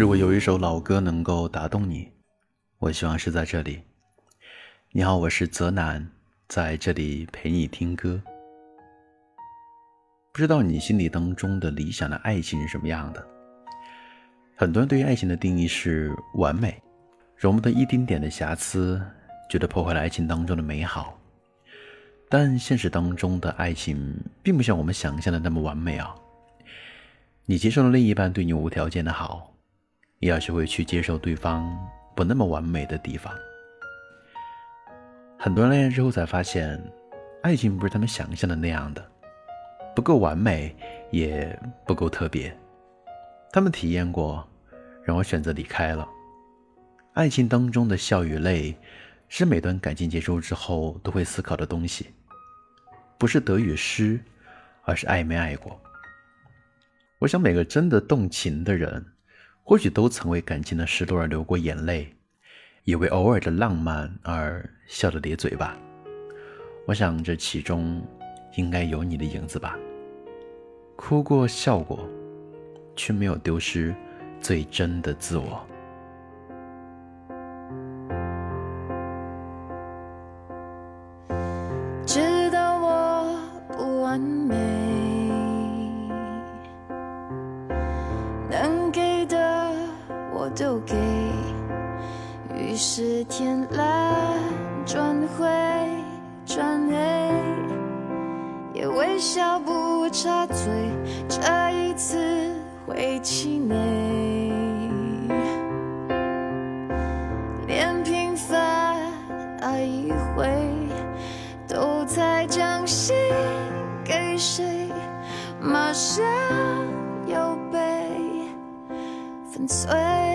如果有一首老歌能够打动你，我希望是在这里。你好，我是泽南，在这里陪你听歌。不知道你心里当中的理想的爱情是什么样的？很多人对于爱情的定义是完美，容不得一丁点的瑕疵，觉得破坏了爱情当中的美好。但现实当中的爱情并不像我们想象的那么完美啊！你接受了另一半对你无条件的好。也要学会去接受对方不那么完美的地方。很多人恋爱之后才发现，爱情不是他们想象的那样的，不够完美，也不够特别。他们体验过，然后选择离开了。爱情当中的笑与泪，是每段感情结束之后都会思考的东西，不是得与失，而是爱没爱过。我想每个真的动情的人。或许都曾为感情的失落而流过眼泪，也为偶尔的浪漫而笑得咧嘴吧。我想这其中应该有你的影子吧。哭过笑过，却没有丢失最真的自我。知道我不完美，都给，于是天蓝转灰转黑，也微笑不插嘴，这一次会气馁。连平凡爱一回，都才将心给谁，马上又被粉碎。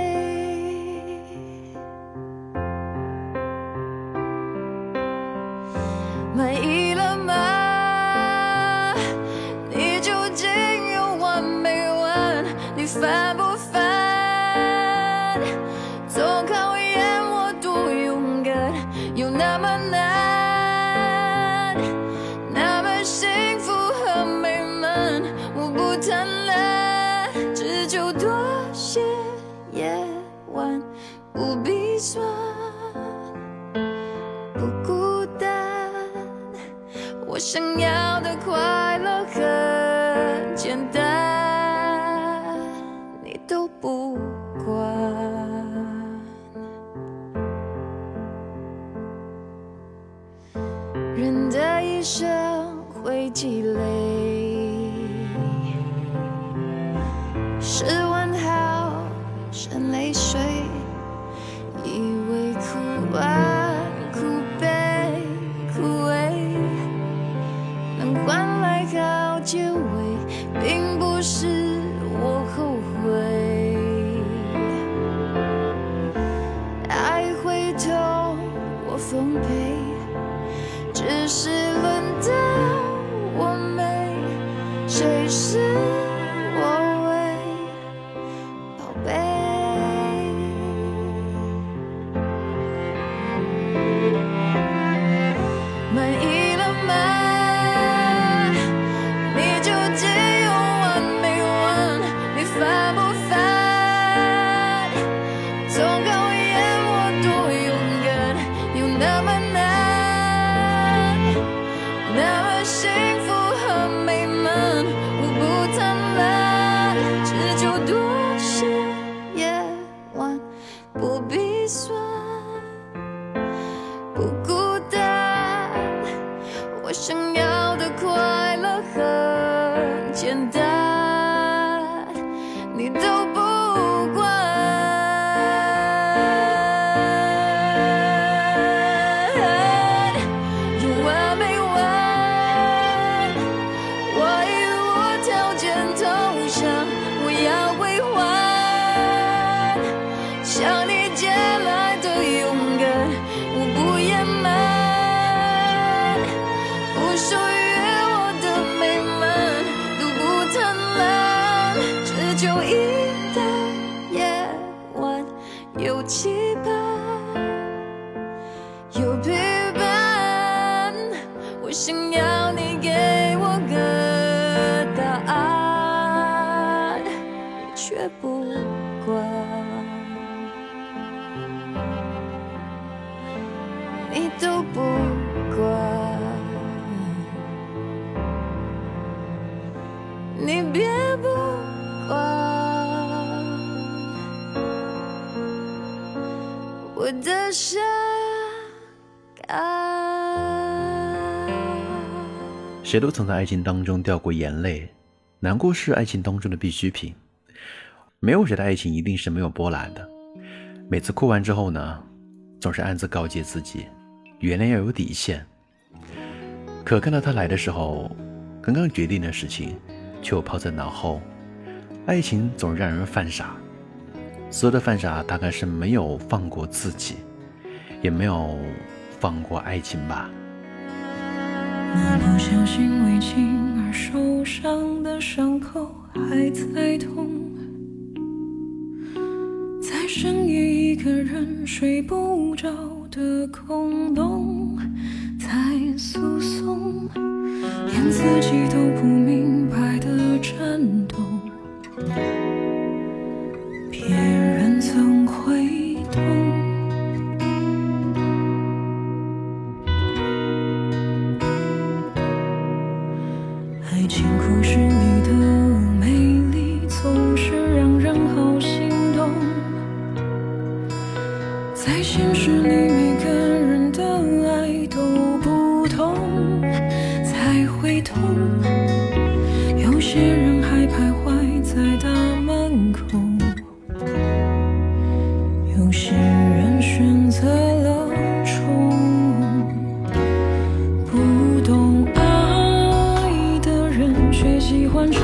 我想要的快乐和你都不管，你别不管我的伤感。谁都曾在爱情当中掉过眼泪，难过是爱情当中的必需品。没有谁的爱情一定是没有波澜的。每次哭完之后呢，总是暗自告诫自己，原谅要有底线。可看到他来的时候，刚刚决定的事情却又抛在脑后。爱情总让人犯傻，所有的犯傻大概是没有放过自己，也没有放过爱情吧。那不小心为情而受伤的伤口还在痛，在深夜一个人睡不着的空洞，在诉讼，连自己都不明白的颤抖，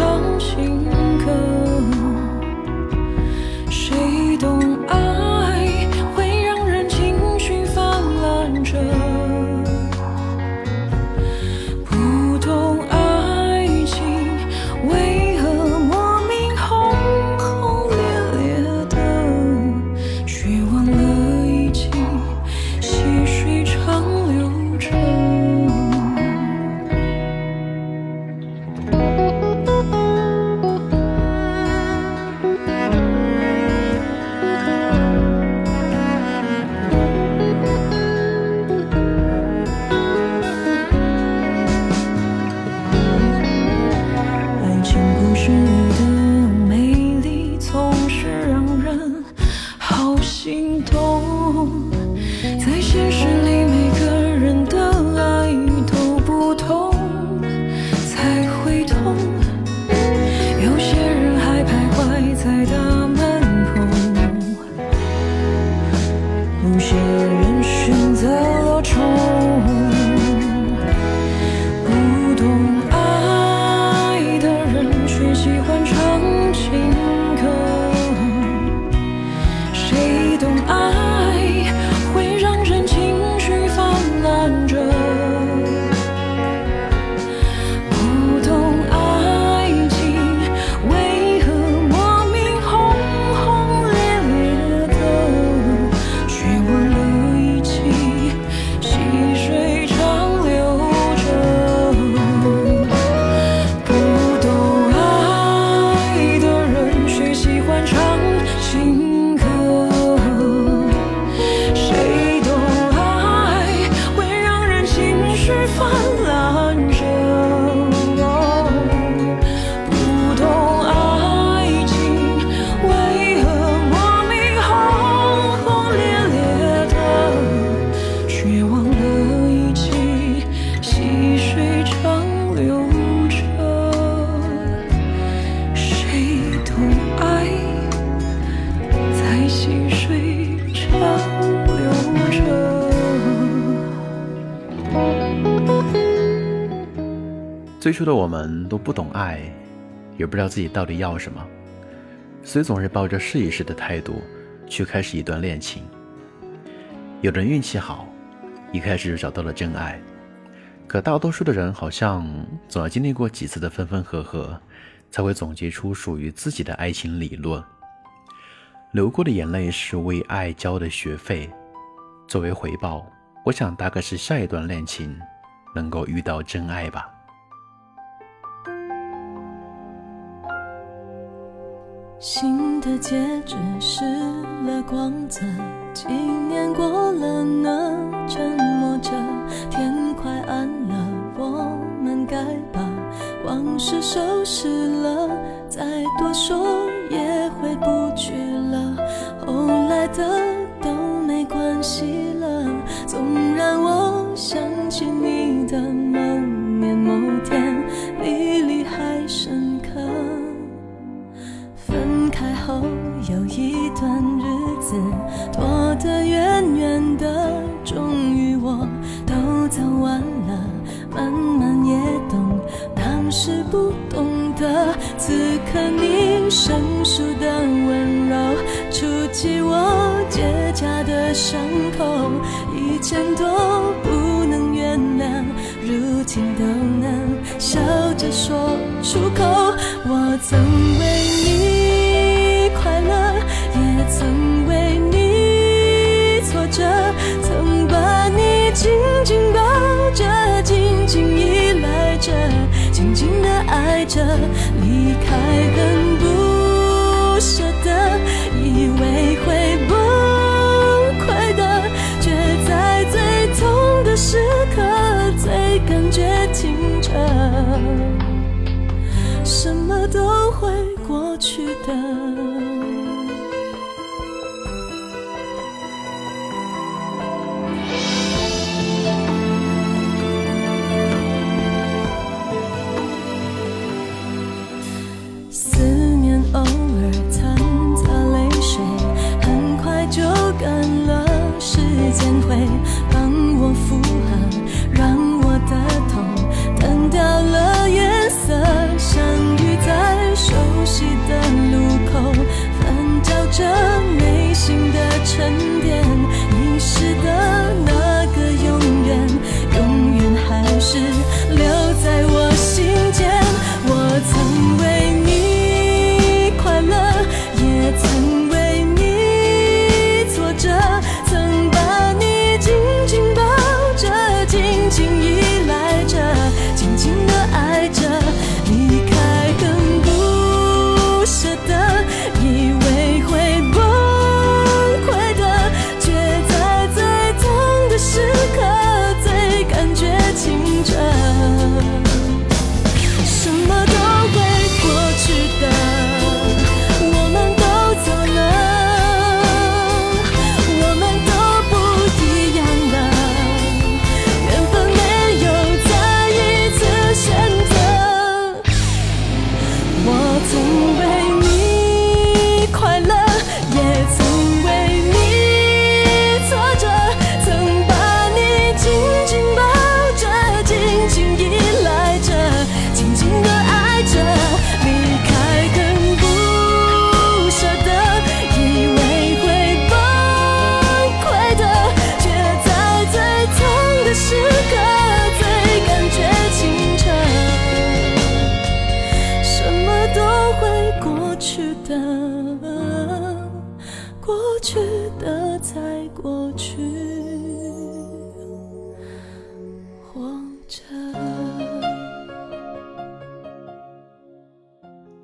伤心。最初的我们都不懂爱，也不知道自己到底要什么，所以总是抱着试一试的态度去开始一段恋情。有的人运气好，一开始就找到了真爱，可大多数的人好像总要经历过几次的分分合合，才会总结出属于自己的爱情理论。流过的眼泪是为爱交的学费，作为回报，我想大概是下一段恋情能够遇到真爱吧。新的戒指失了光泽，几年过了呢，沉默着，天快暗了，我们该把往事收拾了，再多说也回不去了，后来的是不懂得。此刻你生疏的温柔，触及我结痂的伤口，以前都不能原谅，如今都能笑着说出口。我曾为你快乐，也曾为你挫折，曾把你紧紧抱着，紧紧依赖着，爱着，离开很不舍得，以为会崩溃的，却在最痛的时刻，最感觉清澈。什么都会过去的。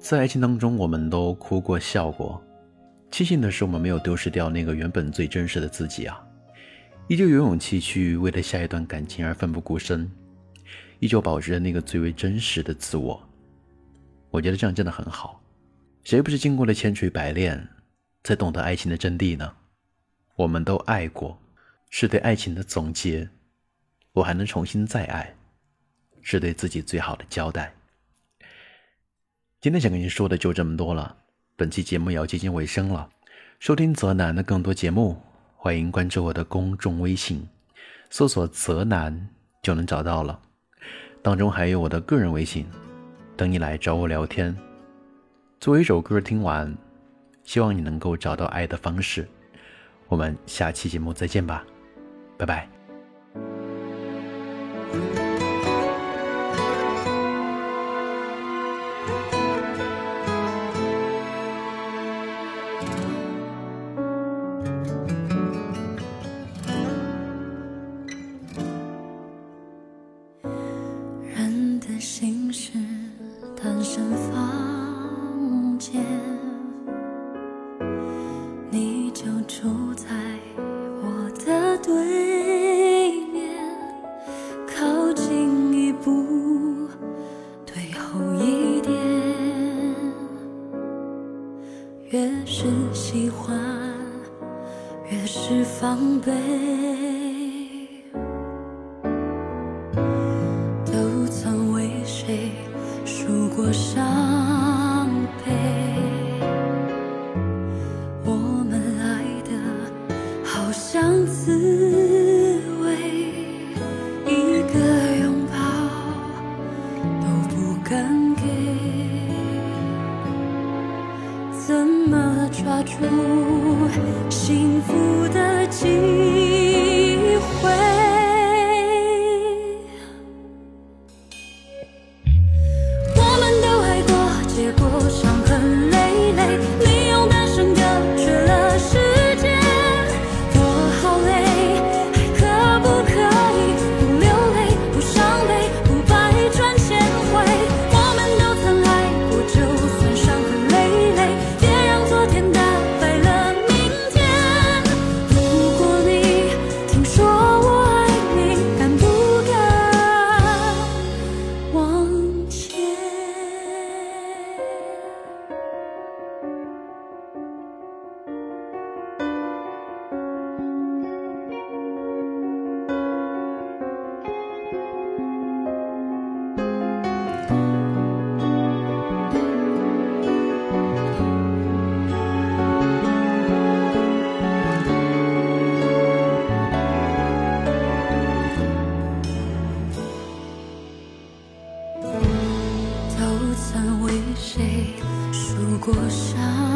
在爱情当中，我们都哭过、笑过。庆幸的是，我们没有丢失掉那个原本最真实的自己啊，依旧有勇气去为了下一段感情而奋不顾身，依旧保持着那个最为真实的自我。我觉得这样真的很好。谁不是经过了千锤百炼，才懂得爱情的真谛呢？我们都爱过，是对爱情的总结。我还能重新再爱，是对自己最好的交代。今天想跟您说的就这么多了，本期节目也要接近尾声了。收听泽南的更多节目，欢迎关注我的公众微信，搜索“泽南”就能找到了。当中还有我的个人微信，等你来找我聊天。作为一首歌听完，希望你能够找到爱的方式。我们下期节目再见吧，拜拜。住在么我想